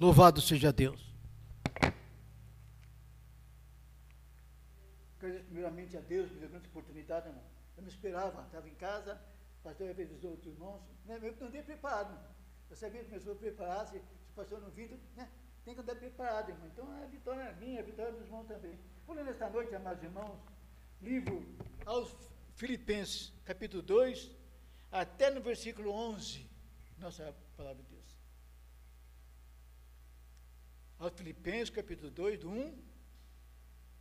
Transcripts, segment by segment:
Louvado seja Deus. Agradeço primeiramente a Deus pela grande oportunidade, irmão. Eu não esperava, estava em casa, o pastor revisou os irmãos, né? eu não andei preparado. Eu sabia que começou a preparar, se, o pastor não né? tem que andar preparado, irmão. Então a vitória é minha, a vitória dos irmãos também. Vou ler nesta noite, amados irmãos, livro aos Filipenses, capítulo 2, até no versículo 11, nossa palavra de Deus. Aos Filipenses, capítulo 2, do 1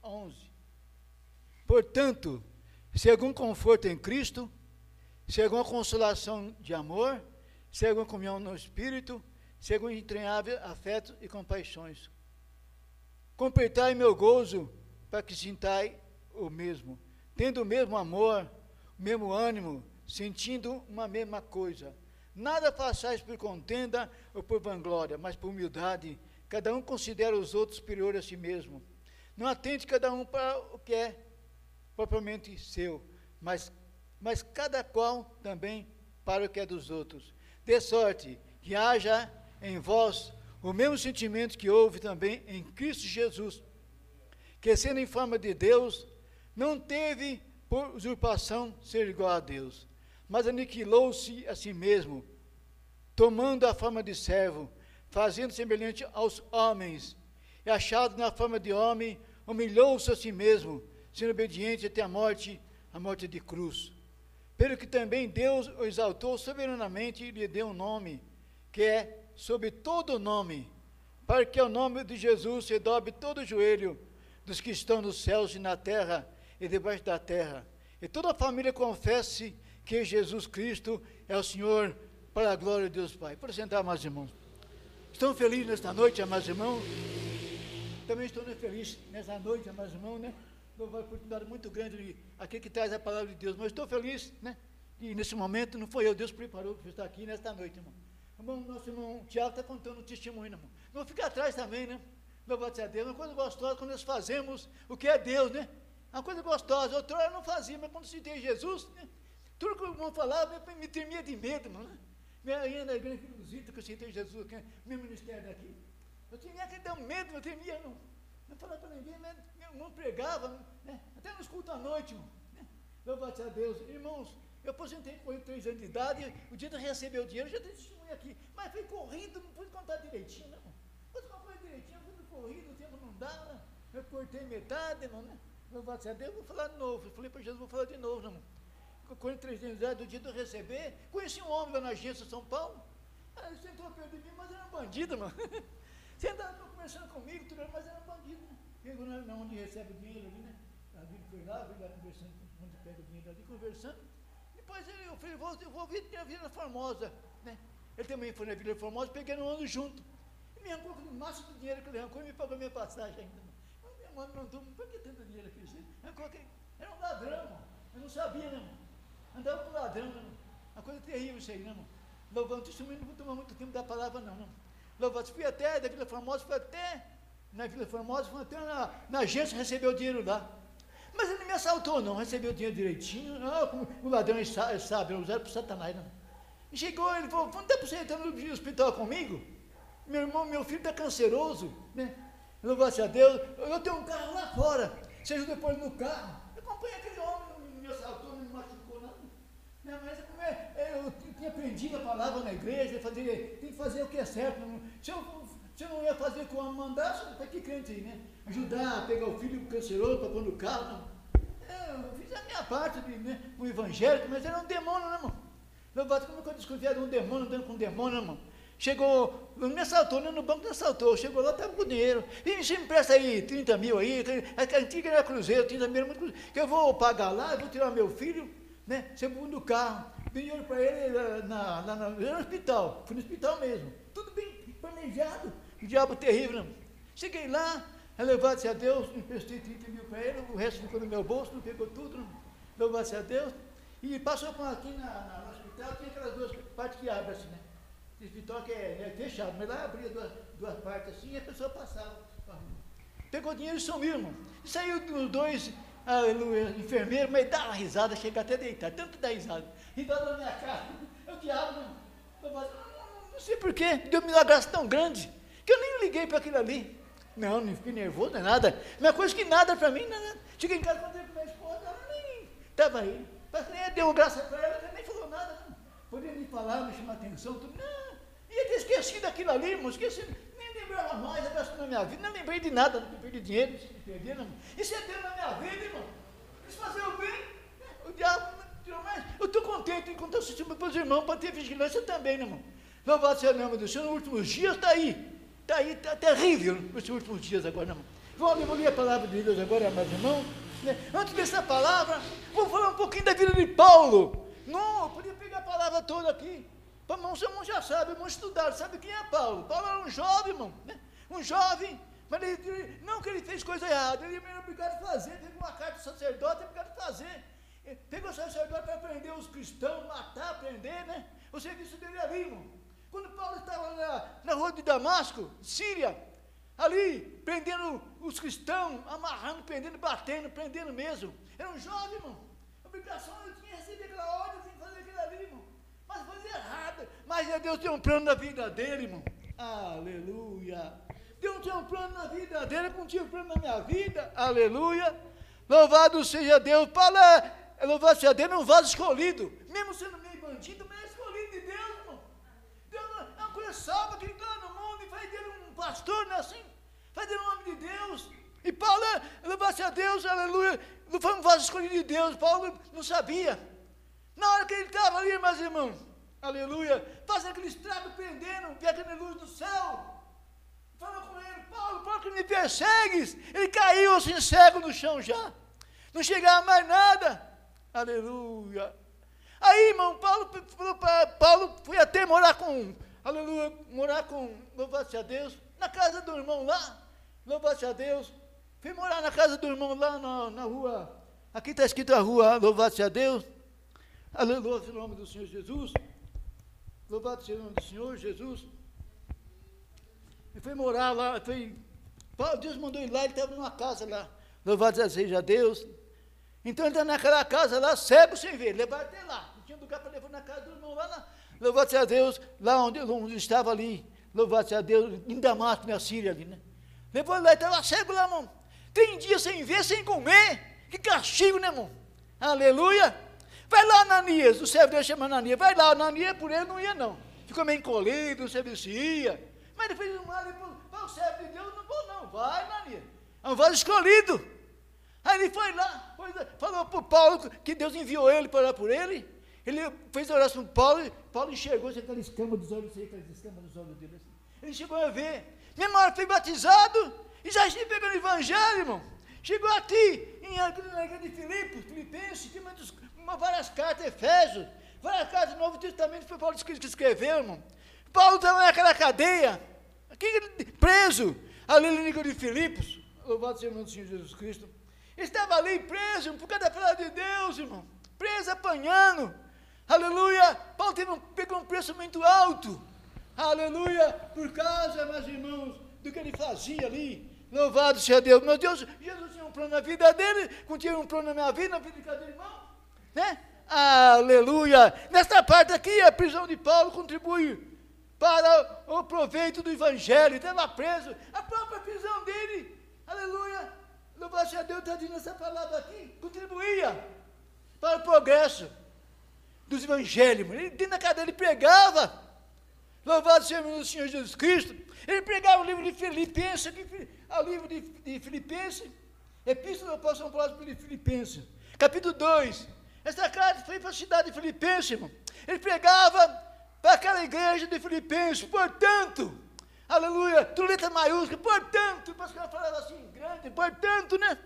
a 11. Portanto, se algum conforto em Cristo, se alguma consolação de amor, se alguma comunhão no Espírito, se algum entranhável afeto e compaixões. Completai meu gozo, para que sintai o mesmo, tendo o mesmo amor, o mesmo ânimo, sentindo uma mesma coisa. Nada façais por contenda ou por vanglória, mas por humildade. Cada um considera os outros superior a si mesmo. Não atende cada um para o que é propriamente seu, mas, mas cada qual também para o que é dos outros. De sorte que haja em vós o mesmo sentimento que houve também em Cristo Jesus, que sendo em forma de Deus, não teve por usurpação ser igual a Deus, mas aniquilou-se a si mesmo, tomando a forma de servo, fazendo semelhante aos homens, e achado na forma de homem, humilhou-se a si mesmo, sendo obediente até a morte, a morte de cruz. Pelo que também Deus o exaltou soberanamente e lhe deu um nome, que é sobre todo nome, para que ao nome de Jesus se dobre todo o joelho dos que estão nos céus e na terra e debaixo da terra, e toda a família confesse que Jesus Cristo é o Senhor, para a glória de Deus Pai. Por sentar, amados irmãos. Estão felizes nesta noite, amados irmãos? Também estou feliz nessa noite, amados irmãos, né? Uma oportunidade muito grande de aquele que traz a palavra de Deus. Mas estou feliz, né? E nesse momento não foi eu, Deus preparou para estar aqui nesta noite, irmão. irmão nosso irmão Tiago está contando um testemunho, irmão. Não fica atrás também, né? Louvado a Deus. Uma coisa gostosa quando nós fazemos o que é Deus, né? Uma coisa gostosa. Outra eu não fazia, mas quando tem Jesus, né? tudo que o irmão falava me, tremia de medo, mano. Minha ia na igreja de Luzita, que eu citei Jesus, que é meu ministério daqui. Eu tinha que dar medo, eu temia, não, não falava para ninguém, né? meu irmão pregava, né? até nos cultos à noite, irmão. Né? Louvado a Deus. Irmãos, eu aposentei com três anos de idade, o dia de receber o dinheiro, já tenho testemunho aqui, mas fui correndo, não pude contar direitinho, não. Pude contar direitinho, fui corrido, o tempo não dava, eu cortei metade, irmão, né? Louvado a Deus, vou falar de novo. Eu falei para Jesus, vou falar de novo, irmão. 43 anos de idade, do dia do receber, conheci um homem lá na agência São Paulo. Ah, ele sentou perto de mim, mas era um bandido, mano. Andava conversando comigo, tudo, mas era um bandido, né? Chegou na, na onde recebe o dinheiro ali, né? A vida foi lá, veio lá conversando, onde pega o dinheiro ali, conversando. Depois ele, eu falei, vou, eu vou vir na Vila Formosa, né? Ele também foi na Vila Formosa, peguei no ano junto. E me arrancou o máximo do dinheiro que ele arrancou e me pagou minha passagem ainda. Minha mãe mandou, por que tanto dinheiro aqui? Era um ladrão, mano. Eu não sabia, né, mano? Andava com ladrão, né? Uma coisa terrível isso aí, né, irmão? Louvando testemunho, não vou tomar muito tempo da palavra, não, não. Fui até da Vila Formosa, fui até na Vila Formosa, fui até na, na agência receber o dinheiro lá. Mas ele me assaltou, não, recebeu o dinheiro direitinho. Não, como o ladrão sabe, ele sabe usaram para Satanás, não. E chegou, ele falou, não dá para você entrar no hospital comigo? Meu irmão, meu filho está canceroso, né? Louvado a Deus, eu tenho um carro lá fora. Você ajuda depois no carro. Eu acompanhei aquele homem, não me assaltou, não me machucou, não. Não, mas como é, eu tinha aprendido a palavra na igreja, fazer, tem que fazer o que é certo. Não, se, eu, se eu não ia fazer o que o homem mandasse, para que crente aí, né? Ajudar a pegar o filho canceroso para pôr no carro, não. É, eu fiz a minha parte de, né, o evangélico, mas era um demônio, né, irmão? Louvado, como que eu desconfiava de um demônio, andando com um demônio, né, irmão? Chegou, não me assaltou, nem no banco me assaltou. Chegou lá, estava com dinheiro. E você me presta aí 30 mil aí, a antiga era Cruzeiro, 30 mil era muito Cruzeiro. Que eu vou pagar lá, eu vou tirar meu filho, né? Você do carro. Dei dinheiro para ele na, na, no hospital. Fui no hospital mesmo. Tudo bem planejado. O diabo terrível. Não. Cheguei lá, louvado-se a Deus, emprestei 30 mil para ele, o resto ficou no meu bolso, não pegou tudo. Louvado-se a Deus. E passou por aqui na, na, no hospital, tinha aquelas duas partes que abrem assim, né? Esse que é, é, fechado, mas lá abria duas, duas partes assim e a pessoa passava. Pegou dinheiro e sumiu, irmão. E saiu os dois ah, enfermeiros, mas dá uma risada, chega até a deitar, tanto dá risada. Risada na minha cara. O diabo, não, não, não sei porquê, deu-me uma graça tão grande, que eu nem liguei para aquilo ali. Não, não fiquei nervoso, não é nada. Uma coisa que nada para mim, nada. Cheguei em casa, contei com minha esposa, ela nem estava aí. Nem deu graça para ela, ela nem falou nada. Podia me falar, me chamar atenção, tudo. Não, ia ter esquecido daquilo ali, irmão, esqueci. Nem lembrava mais, abraço na minha vida, não lembrei de nada, não perdi dinheiro, não perdi. Isso é Deus na minha vida, irmão. Isso fazer o bem, o diabo tirou mais. Eu estou contente enquanto eu assisti para os irmãos, para ter vigilância também, né, irmão. Louvado seja o nome do Senhor, nos últimos dias está aí. Está aí, está terrível nesses últimos dias agora, irmão. Vou, vou ler a palavra de Deus agora, meus irmãos. Né? Antes dessa palavra, vou falar um pouquinho da vida de Paulo. Não, eu podia pegar a palavra toda aqui. Irmão, os irmãos já sabem, vamos estudar. Sabe quem é Paulo? Paulo era um jovem, irmão. Né? Um jovem, mas ele, não que ele fez coisa errada, ele era obrigado a fazer. Teve uma carta do sacerdote, ele obrigado a fazer. Pegou o sacerdote para prender os cristãos, matar, prender, né? O serviço dele ali, irmão. Quando Paulo estava na, na rua de Damasco, Síria, ali, prendendo os cristãos, amarrando, prendendo, batendo, prendendo mesmo. Era um jovem, irmão. A obrigação ele tinha recebido aquela ordem, tinha que fazer aquilo ali, irmão. Errado. Mas Deus tem um plano na vida dele, irmão. Aleluia. Deus tem um plano na vida dele, como tinha um plano na minha vida. Aleluia. Louvado seja Deus. Paulo é, louvado seja Deus, é um vaso escolhido. Mesmo sendo meio bandido, mas salva quem está no mundo e faz dele um pastor, não é assim? Faz dele um homem de Deus. E Paulo, louva-se a Deus, aleluia, não foi um vaso escolhido de Deus, Paulo não sabia. Na hora que ele estava ali, meus irmãos, aleluia, fazendo aquele estrago, prendendo, via aquela luz do céu. Falou com ele, Paulo, por que me persegues? Ele caiu assim, cego no chão já. Não chegava mais nada. Aleluia. Aí, irmão, Paulo, Paulo foi até morar com aleluia, morar com, louvado a Deus, na casa do irmão lá, louvado a Deus. Fui morar na casa do irmão lá na, na rua, aqui está escrito a rua, louvado a Deus. Aleluia, em nome do Senhor Jesus. Louvado seja o nome do Senhor Jesus. E foi morar lá, foi. Deus mandou ele lá, ele estava numa casa lá. Louvado seja Deus. Então ele está naquela casa lá, cego sem ver, levar até lá. Não tinha lugar para levar na casa do irmão lá na, Louvado seja Deus, lá onde, onde estava ali, louvado seja Deus, em Damasco, na Síria ali, né? Depois lá estava cego lá, irmão. Tem dias sem ver, sem comer. Que castigo, né, irmão? Aleluia. Vai lá, Ananias, o servo dele chama Ananias. Vai lá, Ananias por ele não ia, não. Ficou meio encolhido, o serviço ia. Mas depois o mal, para o servo de Deus, não vou não. Vai, Ananias. É um vaso escolhido. Aí ele foi lá, falou para o Paulo que Deus enviou ele para orar por ele. Ele fez oração com Paulo, Paulo enxergou aquela escama dos olhos, aquelas escamas dos olhos dele. Assim. Ele chegou a ver. Minha mãe foi batizado e já está pegando o evangelho, irmão. Chegou a ti, em, na igreja de Filipos, Filipenses, tem muitos, uma, várias cartas, Efésios, várias cartas do Novo Testamento, foi Paulo que escreveu, irmão. Paulo estava naquela cadeia, aqui, preso, ali na igreja de Filipos, louvado seja o nome do Senhor Jesus Cristo. Estava ali preso por causa da palavra de Deus, irmão, preso, apanhando. Aleluia! Paulo teve um, pegou um preço muito alto. Aleluia! Por causa, meus irmãos, do que ele fazia ali. Louvado seja Deus. Meu Deus, Jesus tinha um plano na vida dele, tinha um plano na minha vida, na vida de cada irmão. Né? Aleluia! Nesta parte aqui, a prisão de Paulo contribui para o proveito do Evangelho. Estava preso. A própria prisão dele, aleluia! Louvado seja Deus, está dizendo essa palavra aqui, contribuía para o progresso dos evangelhos. Ele dentro da cadeia ele pregava. Louvado seja o Senhor Jesus Cristo. Ele pregava o livro de Filipenses, aqui, o livro de, de Filipenses, Epístola do Apóstolo Paulo para Filipenses, capítulo 2. Essa carta foi para a cidade de Filipenses, irmão. Ele pregava para aquela igreja de Filipenses, portanto, aleluia, tu letra maiúscula, portanto, o pastor falava assim, grande, portanto, né?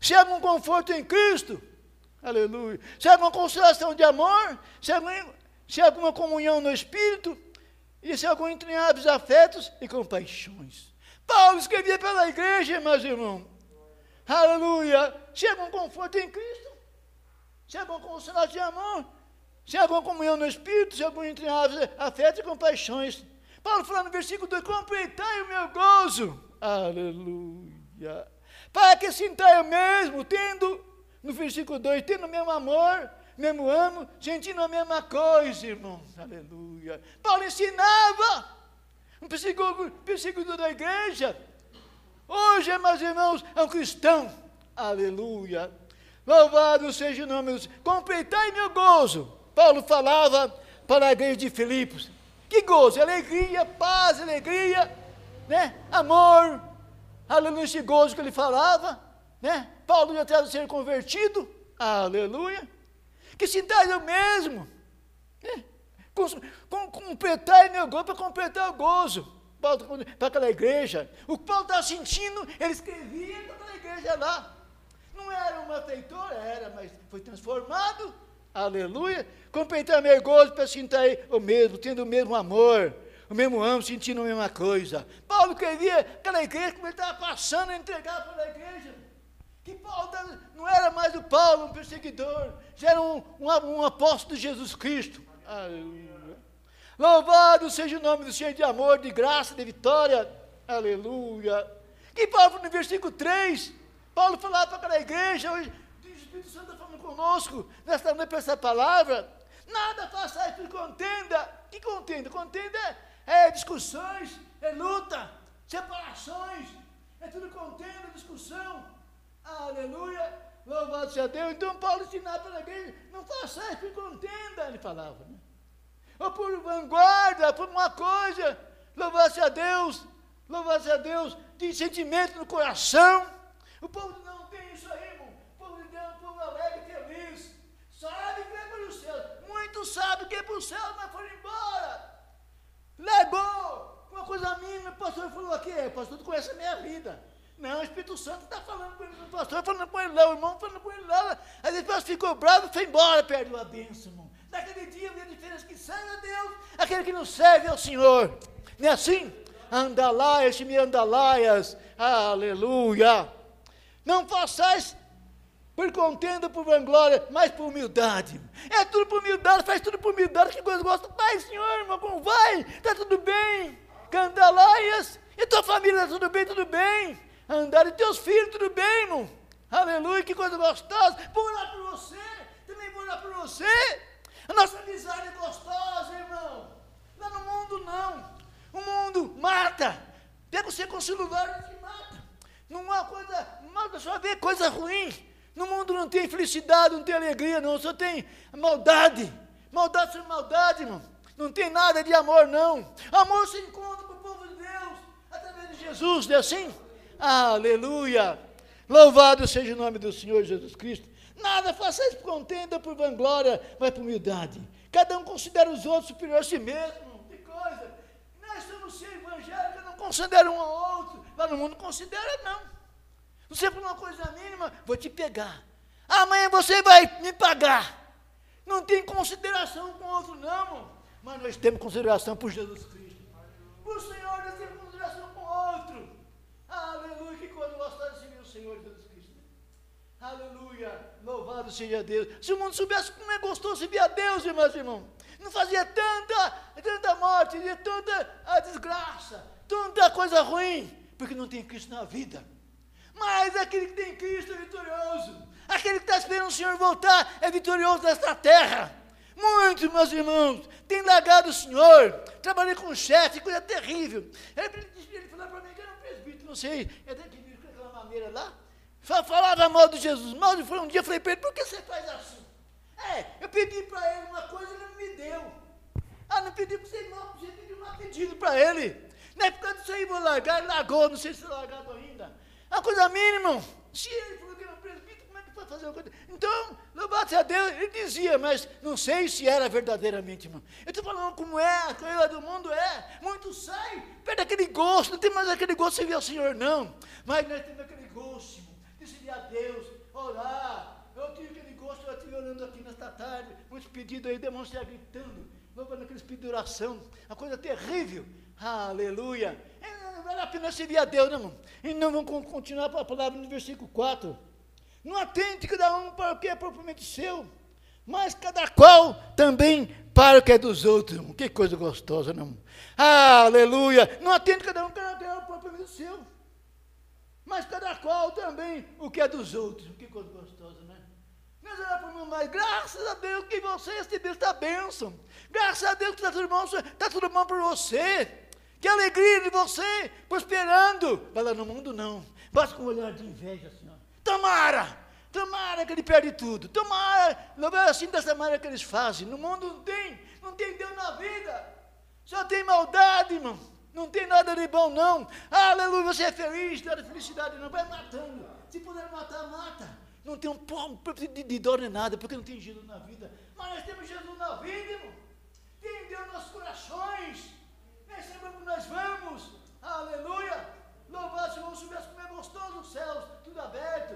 Se há um conforto em Cristo, Aleluia. Se há alguma consolação de amor, se há, se há alguma comunhão no Espírito, e se há algum entranháveis afetos e compaixões. Paulo escrevia pela igreja, meus irmãos. Aleluia. Há algum conforto em Cristo, se há alguma consolação de amor, se há alguma comunhão no Espírito, se há algum entranháveis afetos e compaixões. Paulo falando no versículo 2, completai o meu gozo. Aleluia. Para que sinta eu mesmo, tendo no versículo 2, tendo o mesmo amor, mesmo amo, sentindo a mesma coisa, irmãos. Aleluia. Paulo ensinava um perseguidor, perseguidor da igreja. Hoje, meus irmãos, é um cristão. Aleluia. Louvado seja o nome Senhor. Completai meu gozo. Paulo falava para a igreja de Filipos. Que gozo, alegria, paz, alegria, né? amor. Aleluia, esse gozo que ele falava. Né? Paulo já tinha ser convertido. Aleluia. Que sintais o mesmo. Né? Com, com, completar meu gozo para completar o gozo. Para aquela igreja. O que Paulo estava sentindo, ele escrevia para aquela igreja lá. Não era uma feitora, era, mas foi transformado. Aleluia. Completar meu gozo para sentir o mesmo, tendo o mesmo amor, o mesmo amo, sentindo a mesma coisa. Paulo escrevia aquela igreja, como ele estava passando a entregar para a igreja. Que Paulo não era mais o Paulo, um perseguidor, já era um, um, um apóstolo de Jesus Cristo. Aleluia. Louvado seja o nome do Senhor de amor, de graça, de vitória. Aleluia. Que Paulo, no versículo 3, Paulo falava para aquela igreja, o Espírito Santo está falando conosco, nesta noite para essa palavra. Nada faça por contenda. Que contenda? Contenda é, é discussões, é luta, separações, é tudo contenda, discussão. Aleluia. Louvado seja Deus. Então Paulo ensinava para a igreja, não façais por contenda, ele falava. Né? Ou por vanguarda, por uma coisa. Louvado seja Deus. Louvado seja Deus. De sentimento no coração. O povo não tem isso aí, irmão. O povo de Deus é um povo alegre feliz. Sabe que é para o céu. Muitos sabem que é para o céu, mas foram embora. Levou. Uma coisa mínima, o pastor falou aqui, é, pastor, tu conhece a minha vida. Não, o Espírito Santo está falando com ele, o pastor falando com ele lá, o irmão falando com ele lá. Aí depois ficou bravo e foi embora, perdeu a bênção, irmão. Naquele dia, a diferença que serve a Deus, aquele que não serve ao Senhor. Não é assim? Andalaias, me andalaias, aleluia. Não façais por contenda, por vanglória, mas por humildade. É tudo por humildade, faz tudo por humildade, que coisa gosta. Vai, Senhor, irmão, como vai? Está tudo bem? Candalaias, e tua família está tudo bem, tudo bem? andar e teus filhos, tudo bem, irmão? Aleluia, que coisa gostosa. Vou orar por você, também vou orar por você. A nossa amizade é gostosa, irmão. Lá no mundo não. O mundo mata. Pega você com o celular e te mata. Não há coisa, mata só ver coisa ruim. No mundo não tem felicidade, não tem alegria, não, só tem maldade. Maldade sobre maldade, irmão. Não tem nada de amor, não. Amor se encontra com o povo de Deus através de Jesus, não é assim? Aleluia! Louvado seja o nome do Senhor Jesus Cristo. Nada façais por contenda, por vanglória, mas por humildade. Cada um considera os outros superior a si mesmo. Que coisa! Nós somos ser evangélicos, não considera um ao outro. No mundo não considera, não. Você por uma coisa mínima, vou te pegar. Amanhã você vai me pagar. Não tem consideração com o outro, não. Mas nós temos consideração por Jesus Cristo. Por Senhor, nós temos consideração com o outro. Aleluia, que gostosa de servir o Senhor Jesus Cristo. Aleluia, louvado seja Deus. Se o mundo soubesse como é gostoso servir a Deus, irmãos e irmãos, não fazia tanta, tanta morte, tanta a desgraça, tanta coisa ruim, porque não tem Cristo na vida. Mas aquele que tem Cristo é vitorioso. Aquele que está esperando o Senhor voltar é vitorioso nesta terra. Muitos, meus irmãos, têm largado o Senhor. Trabalhei com um chefe, coisa terrível. Ele, ele falou para mim que não sei, é dentro de aquela maneira lá, falava mal de Jesus, mal de um dia falei para ele, por que você faz assim? É, eu pedi para ele uma coisa e ele não me deu. Ah, não pedi para você não, você pediu um pedido para ele. Na época disso aí, vou largar, largou, não sei se largado ainda. Uma coisa mínima. Se ele falou que era presbítero, como é que pode fazer uma coisa? Então, louvado a Deus, ele dizia, mas não sei se era verdadeiramente, irmão. Eu estou falando como é, a coisa do mundo é. Muitos saem, perde aquele gosto, não tem mais aquele gosto de servir ao Senhor, não. Mas nós temos aquele gosto, irmão, de servir a Deus, orar. Eu tive aquele gosto, eu estive orando aqui nesta tarde, muitos pedidos aí, demonstrar gritando, louvando aqueles pedidos de oração, uma coisa terrível. Aleluia. Não vale a pena servir a Deus, não, irmão. E não vamos continuar a palavra no versículo 4. Não atente cada um para o que é propriamente seu, mas cada qual também para o que é dos outros. Que coisa gostosa, não? Aleluia! Não atente cada um para o que é propriamente seu, mas cada qual também o que é dos outros. Que coisa gostosa, né? Mas era para mais, graças a Deus que você recebeu esta bênção. Graças a Deus que está tudo bom, está tudo bom para você Que alegria de você prosperando. Vai lá no mundo não. Basta com um olhar de inveja, Senhor. Tomara! Tomara que ele perde tudo. Tomara, não é assim dessa maneira que eles fazem. No mundo não tem, não tem Deus na vida. Só tem maldade, irmão. Não tem nada de bom, não. Aleluia, você é feliz, nada de felicidade, não. Vai matando. Se puder matar, mata. Não tem um pouco de, de dor nem nada, porque não tem Jesus na vida. Mas nós temos Jesus na vida, irmão. Tem Deus nos nossos corações. Nós sabemos que nós vamos. Aleluia. Louvado se soubesse como é gostoso os céus, tudo aberto.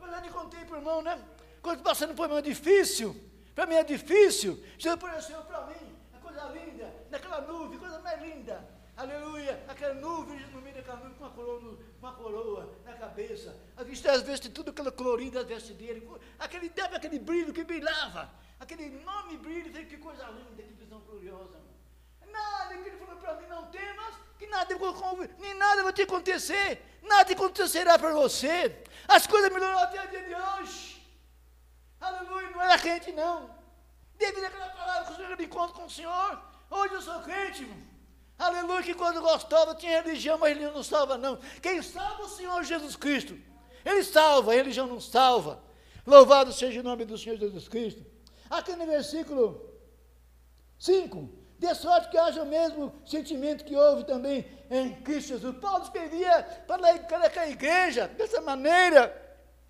Mas eu te contei para o irmão, né? Quando passando por um difícil, para mim é difícil. Jesus apareceu para mim, a coisa linda, naquela nuvem, coisa mais linda. Aleluia, aquela nuvem no meio daquela nuvem com uma coroa, uma coroa na cabeça. A vista às vezes tudo aquela colorinho das vestes dele, aquele, dava aquele brilho que brilhava, aquele enorme brilho, que coisa linda, que visão gloriosa. Nada que ele falou para mim, não temas, que nada, nem nada vai te acontecer, nada acontecerá para você. As coisas melhoraram até o dia de hoje. Aleluia, não era crente não. Devido àquela palavra que o Senhor encontro com o Senhor, hoje eu sou crente, irmão. Aleluia, que quando gostava tinha religião, mas religião não salva não. Quem salva é o Senhor Jesus Cristo. Ele salva, a religião não salva. Louvado seja o nome do Senhor Jesus Cristo. Aqui no versículo 5, de sorte que haja o mesmo sentimento que houve também em Cristo Jesus. Paulo escrevia para aquela igreja dessa maneira,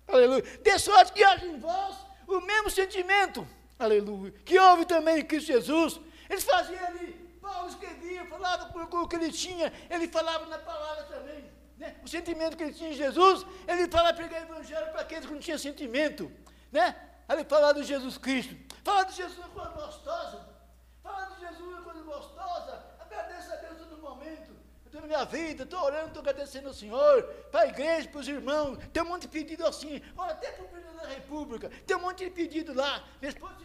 aleluia. De sorte que haja em vós o mesmo sentimento, aleluia, que houve também em Cristo Jesus. Eles faziam ali, Paulo escrevia, falava com o que ele tinha, ele falava na palavra também. Né? O sentimento que ele tinha em Jesus, ele falava pregar o evangelho para aqueles que não tinham sentimento. Né? Ele falava de Jesus Cristo, falava de Jesus uma coisa gostosa, falava de Jesus uma coisa gostosa, agradeça a Deus todo na minha vida, estou orando, estou agradecendo ao Senhor, para a igreja, para os irmãos. Tem um monte de pedido assim, olha, até para o presidente da República, tem um monte de pedido lá. Minha esposa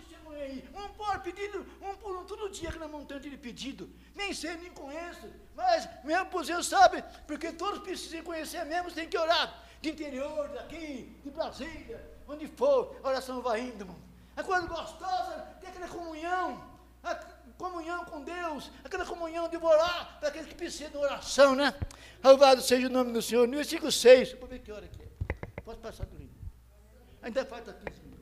aí. Um por pedido, um por um, todo dia que na montanha de pedido. Nem sei, nem conheço. Mas mesmo por Deus sabe, porque todos precisam conhecer mesmo, tem que orar. De interior, daqui, de Brasília, onde for, a oração vai indo, irmão. A coisa gostosa, tem aquela comunhão, a comunhão com Deus, aquela comunhão de orar para aqueles que precisam de oração, né? Louvado seja o nome do Senhor. No versículo 6, vou ver que hora que é. Pode passar do livro. Ainda falta 15 minutos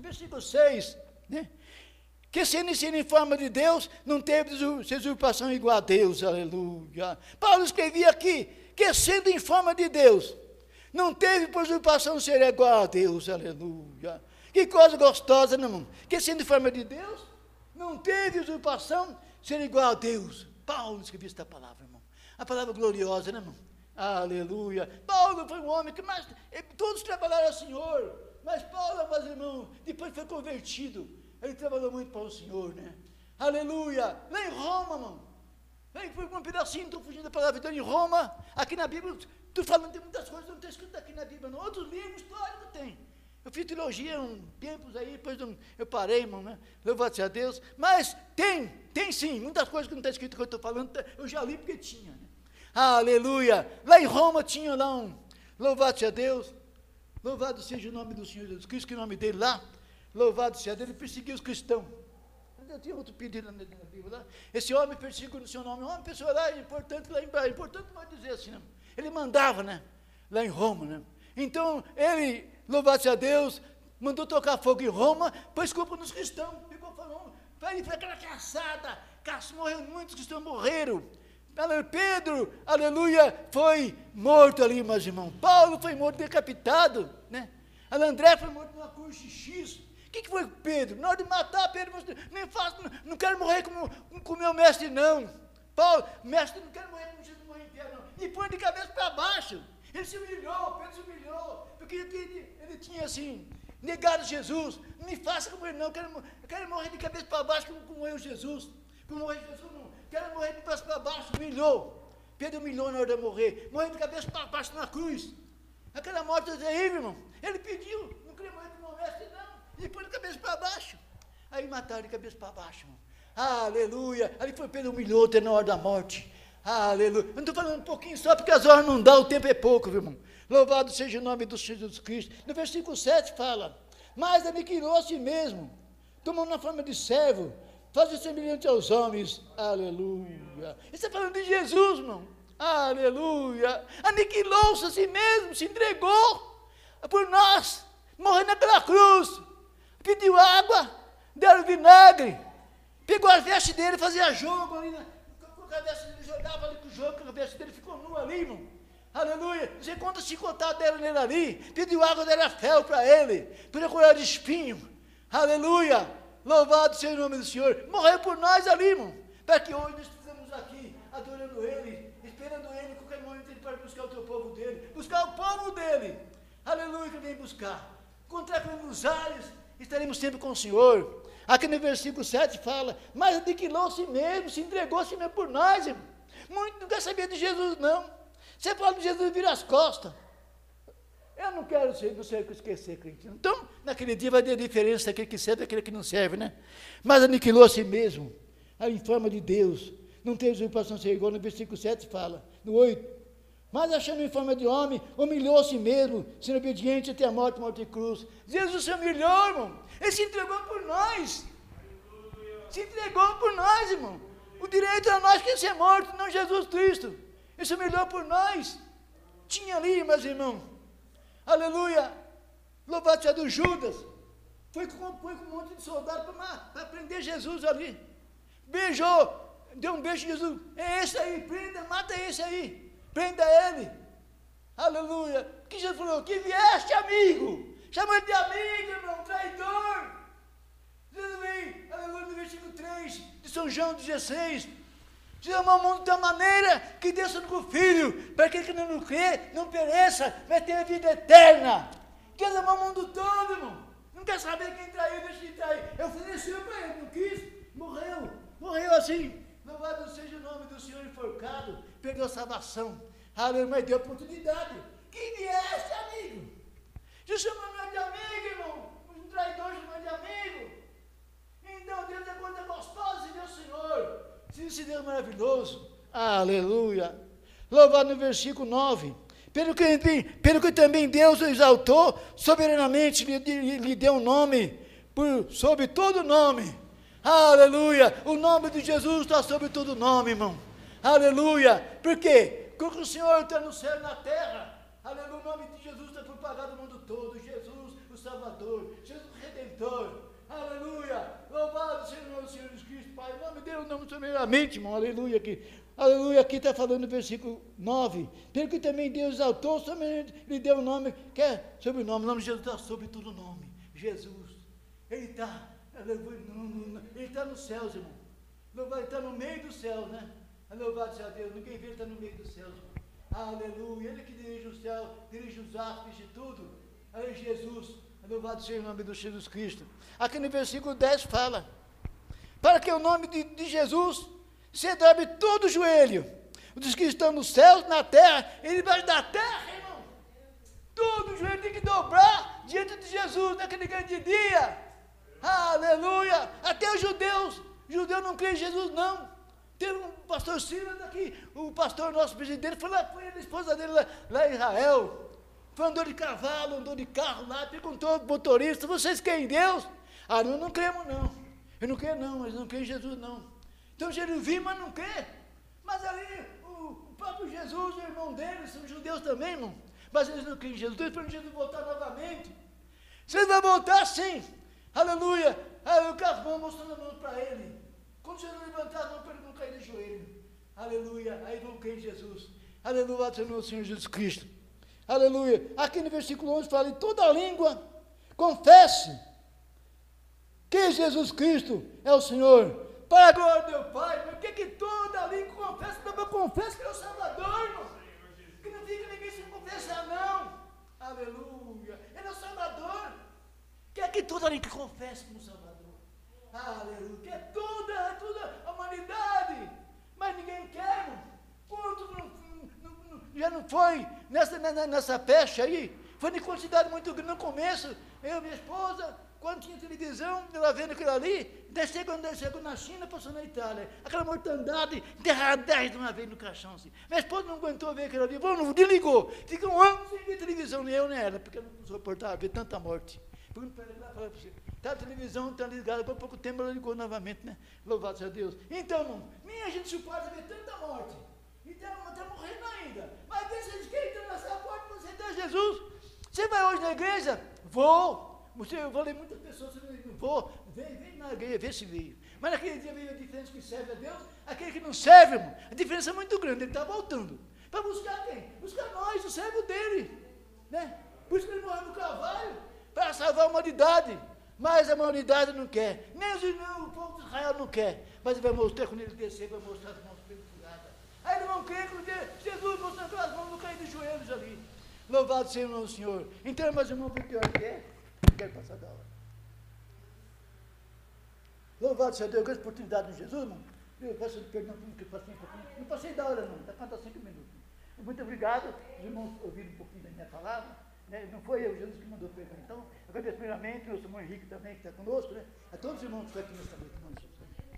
versículo 6, né? Que sendo ensino em forma de Deus, não teve usurpação igual a Deus, aleluia. Paulo escrevia aqui, que sendo em forma de Deus, não teve usurpação ser igual a Deus, aleluia. Que coisa gostosa, né, irmão? Que sendo em forma de Deus, não teve usurpação ser igual a Deus. Paulo escrevia esta palavra, irmão. A palavra gloriosa, né, irmão? Aleluia. Paulo foi um homem que mais. Todos trabalharam ao Senhor. Mas Paulo, meus irmãos, depois foi convertido. Ele trabalhou muito para o Senhor, né? Aleluia! Lá em Roma, irmão. Aí foi um pedacinho, estou fugindo da palavra, então em Roma, aqui na Bíblia, estou falando de muitas coisas, não está escrito aqui na Bíblia, não. Outros livros históricos tem. Eu fiz teologia um tempos aí, depois eu parei, irmão, né? Louvado a Deus. Mas tem, tem sim, muitas coisas que não está escrito que eu estou falando, eu já li porque tinha. Né? Aleluia! Lá em Roma tinha lá um, louvado a Deus, Louvado seja o nome do Senhor Jesus Cristo, que o nome dele lá, louvado seja dele, perseguiu os cristãos. Eu tinha outro pedido na, Bíblia lá. Esse homem perseguiu no seu nome, uma pessoa lá, importante lá embaixo, importante pode dizer assim, né? ele mandava, né? Lá em Roma, né? Então, ele, louvado seja Deus, mandou tocar fogo em Roma, pôs culpa nos cristãos, ficou falando, foi aquela caçada, caça, morreu muitos cristãos morreram, Pedro, aleluia, foi morto ali, meus irmãos. Paulo foi morto, decapitado, né? André foi morto numa cruz de X. O que, que foi Pedro? Na hora de matar Pedro, nem faço, não quero morrer com o meu mestre, não. Paulo, mestre, não quero morrer como Jesus morreu em pé, não. E põe de cabeça para baixo. Ele se humilhou, Pedro se humilhou, porque ele, ele tinha assim, negado Jesus. Não me faça como ele, não. Eu quero, quero morrer de cabeça para baixo como, como eu, Jesus. Como morreu Jesus, não quero morrer de cabeça para baixo, humilhou. Pedro humilhou na hora de morrer, morreu de cabeça para baixo na cruz. Aquela morte terrível, irmão. Ele pediu, não queria morrer de mestre, não. E pôs de cabeça para baixo. Aí mataram de cabeça para baixo, irmão. Aleluia. Ali foi Pedro humilhou até na hora da morte. Aleluia. Eu não estou falando um pouquinho só, porque as horas não dão, o tempo é pouco, viu, irmão. Louvado seja o nome do Senhor Jesus Cristo. No versículo 7 fala: Mas aniquilou a si mesmo, tomando na forma de servo, fazer semelhante aos homens. Aleluia. Isso é falando de Jesus, irmão. Aleluia. Aniquilou-se a si mesmo, se entregou por nós, morrendo naquela cruz. Pediu água, deram vinagre, pegou a veste dele, fazia jogo ali, né? Com a veste dele, jogava ali com o jogo, a veste dele ficou nu ali, irmão. Aleluia. Você conta chicotada deram nele ali, pediu água, deram fel para ele, colher de espinho. Aleluia. Louvado seja o nome do Senhor. Morreu por nós ali, irmão. Para que hoje nós estamos aqui, adorando Ele, esperando Ele, qualquer momento Ele para buscar o teu povo dele, buscar o povo dele. Aleluia, que vem buscar. Encontrar com nos ares, estaremos sempre com o Senhor. Aqui no versículo 7 fala, mas aniquilou-se mesmo, se entregou-se mesmo por nós, irmão. Muito não quer saber de Jesus, não. Você fala de Jesus vira as costas. Eu não quero ser, não sei esquecer, crente. Então, naquele dia vai ter diferença daquele que serve e daquele que não serve, né? Mas aniquilou a si mesmo, em forma de Deus. Não tem usurpação ser igual, no versículo 7 fala, no 8. Mas achando em forma de homem, humilhou a si mesmo, sendo obediente até a morte, morte de cruz. Jesus se humilhou, irmão. Ele se entregou por nós. Se entregou por nós, irmão. O direito a nós que é ser morto, não Jesus Cristo. Ele se humilhou por nós. Tinha ali, meus irmãos, Aleluia! Louvado seja do Judas. Foi com, foi com um monte de soldado para prender Jesus ali. Beijou, deu um beijo em Jesus. É esse aí, prenda, mata esse aí. Prenda ele. Aleluia. Que Jesus falou? Que vieste, amigo. Chamou ele de amigo, irmão, traidor. Jesus vem, aleluia, no versículo 3 de São João 16. Deus amou o mundo tal maneira que Deus o Filho, para que não crê, não pereça, vai ter vida eterna. Deus amou o mundo todo, irmão. Não quer saber quem traiu, deixa de trair. Eu ofereci para ele, não quis, morreu. Morreu assim. Louvado seja o nome do Senhor enforcado, perdeu a salvação. Aleluia, mas deu oportunidade. Que vieste, amigo? Jesus chamou de amigo, irmão. Um traidor chamou de amigo. Então Deus é coisa gostosa Deus Senhor. Esse Deus maravilhoso. Aleluia. Louvado no versículo 9. Pelo que, pelo que também Deus o exaltou, soberanamente lhe, lhe, lhe deu um nome, por, sobre todo nome. Aleluia. O nome de Jesus está sobre todo nome, irmão. Aleluia. Por quê? Porque o Senhor está no céu e na terra. Aleluia. O nome de Jesus está propagado no mundo todo. Jesus, o Salvador. Jesus, o Redentor. Aleluia. Louvado seja o Senhor Jesus Cristo, Pai. Em nome de Deus, não primeiramente, irmão. Aleluia. Aqui. Aleluia. Aqui está falando no versículo 9. Pelo que também Deus exaltou, somente lhe deu o um nome, que é sobre o nome. O nome de Jesus está sobre todo nome. Jesus. Ele está. Ele está nos céus, irmão. Ele está no meio dos céus, né? Louvado seja Deus. Ninguém vê, ele está no meio dos céus. Aleluia. Ele que dirige o céu, dirige os astros, dirige tudo. Aí Jesus. Louvado seja o nome do Jesus Cristo. Aqui no versículo 10 fala: Para que o nome de, de Jesus se dobre todo o joelho, dos que estão nos céus, na terra e debaixo da terra, irmão. Todo o joelho tem que dobrar diante de Jesus naquele grande dia. Aleluia! Até os judeus, os judeus não creem em Jesus, não. Teve um pastor Silas aqui, o pastor nosso presidente, foi lá, foi a esposa dele lá, lá em Israel. Foi andou de cavalo, andou de carro lá, perguntou ao motorista, vocês creem em Deus? Ah, nós não cremos não. Eu não creio não, mas não creio em Jesus não. Então Jesus viu, mas não crê. Mas ali o, o próprio Jesus, o irmão dele, são judeus também, irmão. Mas eles não creem em Jesus. Estou esperando Jesus voltar novamente. Vocês vão voltar sim. Aleluia. Aí o carro mostrando a mão para ele. Quando Jesus levantar a mão para ele não cair de joelho. Aleluia. Aí crer em Jesus. Aleluia, Senhor, Senhor Jesus Cristo. Aleluia. Aqui no versículo 11 fala: em toda língua confesse que Jesus Cristo é o Senhor. Para a glória do meu Pai, por que, toda língua confessa? Também confessa que é o Salvador, irmão. Que não fica ninguém sem confessar, não. Aleluia. Ele é o Salvador. Quer que toda língua confesse como Salvador. Aleluia. Que é toda, toda a humanidade. Mas ninguém quer. Quanto não já não foi nessa, nessa peste aí, foi em quantidade muito grande no começo, eu minha esposa, quando tinha televisão, ela vendo aquilo ali, desceu quando na China, passou na Itália. Aquela mortandade, enterrada dez de uma vez no caixão assim. Minha esposa não aguentou ver aquilo ali, não desligou. Fica um ano sem ver televisão, nem eu nem ela, porque eu não suportava ver tanta morte. Pergunto para ela, falar para você, Tá, a televisão está ligada, por pouco tempo ela ligou novamente, né? Louvado seja Deus. Então, irmão, nem a gente suporta ver tanta morte. Então, está morrendo ainda. Mas deixa de quem entra nessa porta para aceitar Jesus. Você vai hoje na igreja? Vou. Você, eu falei muitas pessoas, não vou. Vem, vem na igreja, vê se veio. Mas naquele dia veio a diferença que serve a Deus, aquele que não serve, irmão. A diferença é muito grande, ele está voltando. Para buscar quem? Buscar nós, o servo dele. Né? Por isso que ele morreu no cavalo, para salvar a humanidade. Mas a humanidade não quer. Nem os irmãos, o povo de Israel não quer. Mas ele vai mostrar, quando ele descer, vai mostrar as mãos perfuradas. Aí eles vão crer quando Jesus mostrando as mãos, vão cair de joelhos ali. Louvado seja o Senhor. Então, meus irmãos, porque eu quero, passar da hora. Louvado seja Deus, grande oportunidade em Jesus, irmão. Eu peço perdão porque passei um pouquinho. Não passei da hora, não, está faltando cinco minutos. Muito obrigado, os irmãos ouviram um pouquinho da minha palavra. Né? Não foi eu, Jesus, que mandou pregar. Então, agradeço primeiramente o irmão Henrique também, que está conosco, né? a todos os irmãos que estão aqui nessa noite.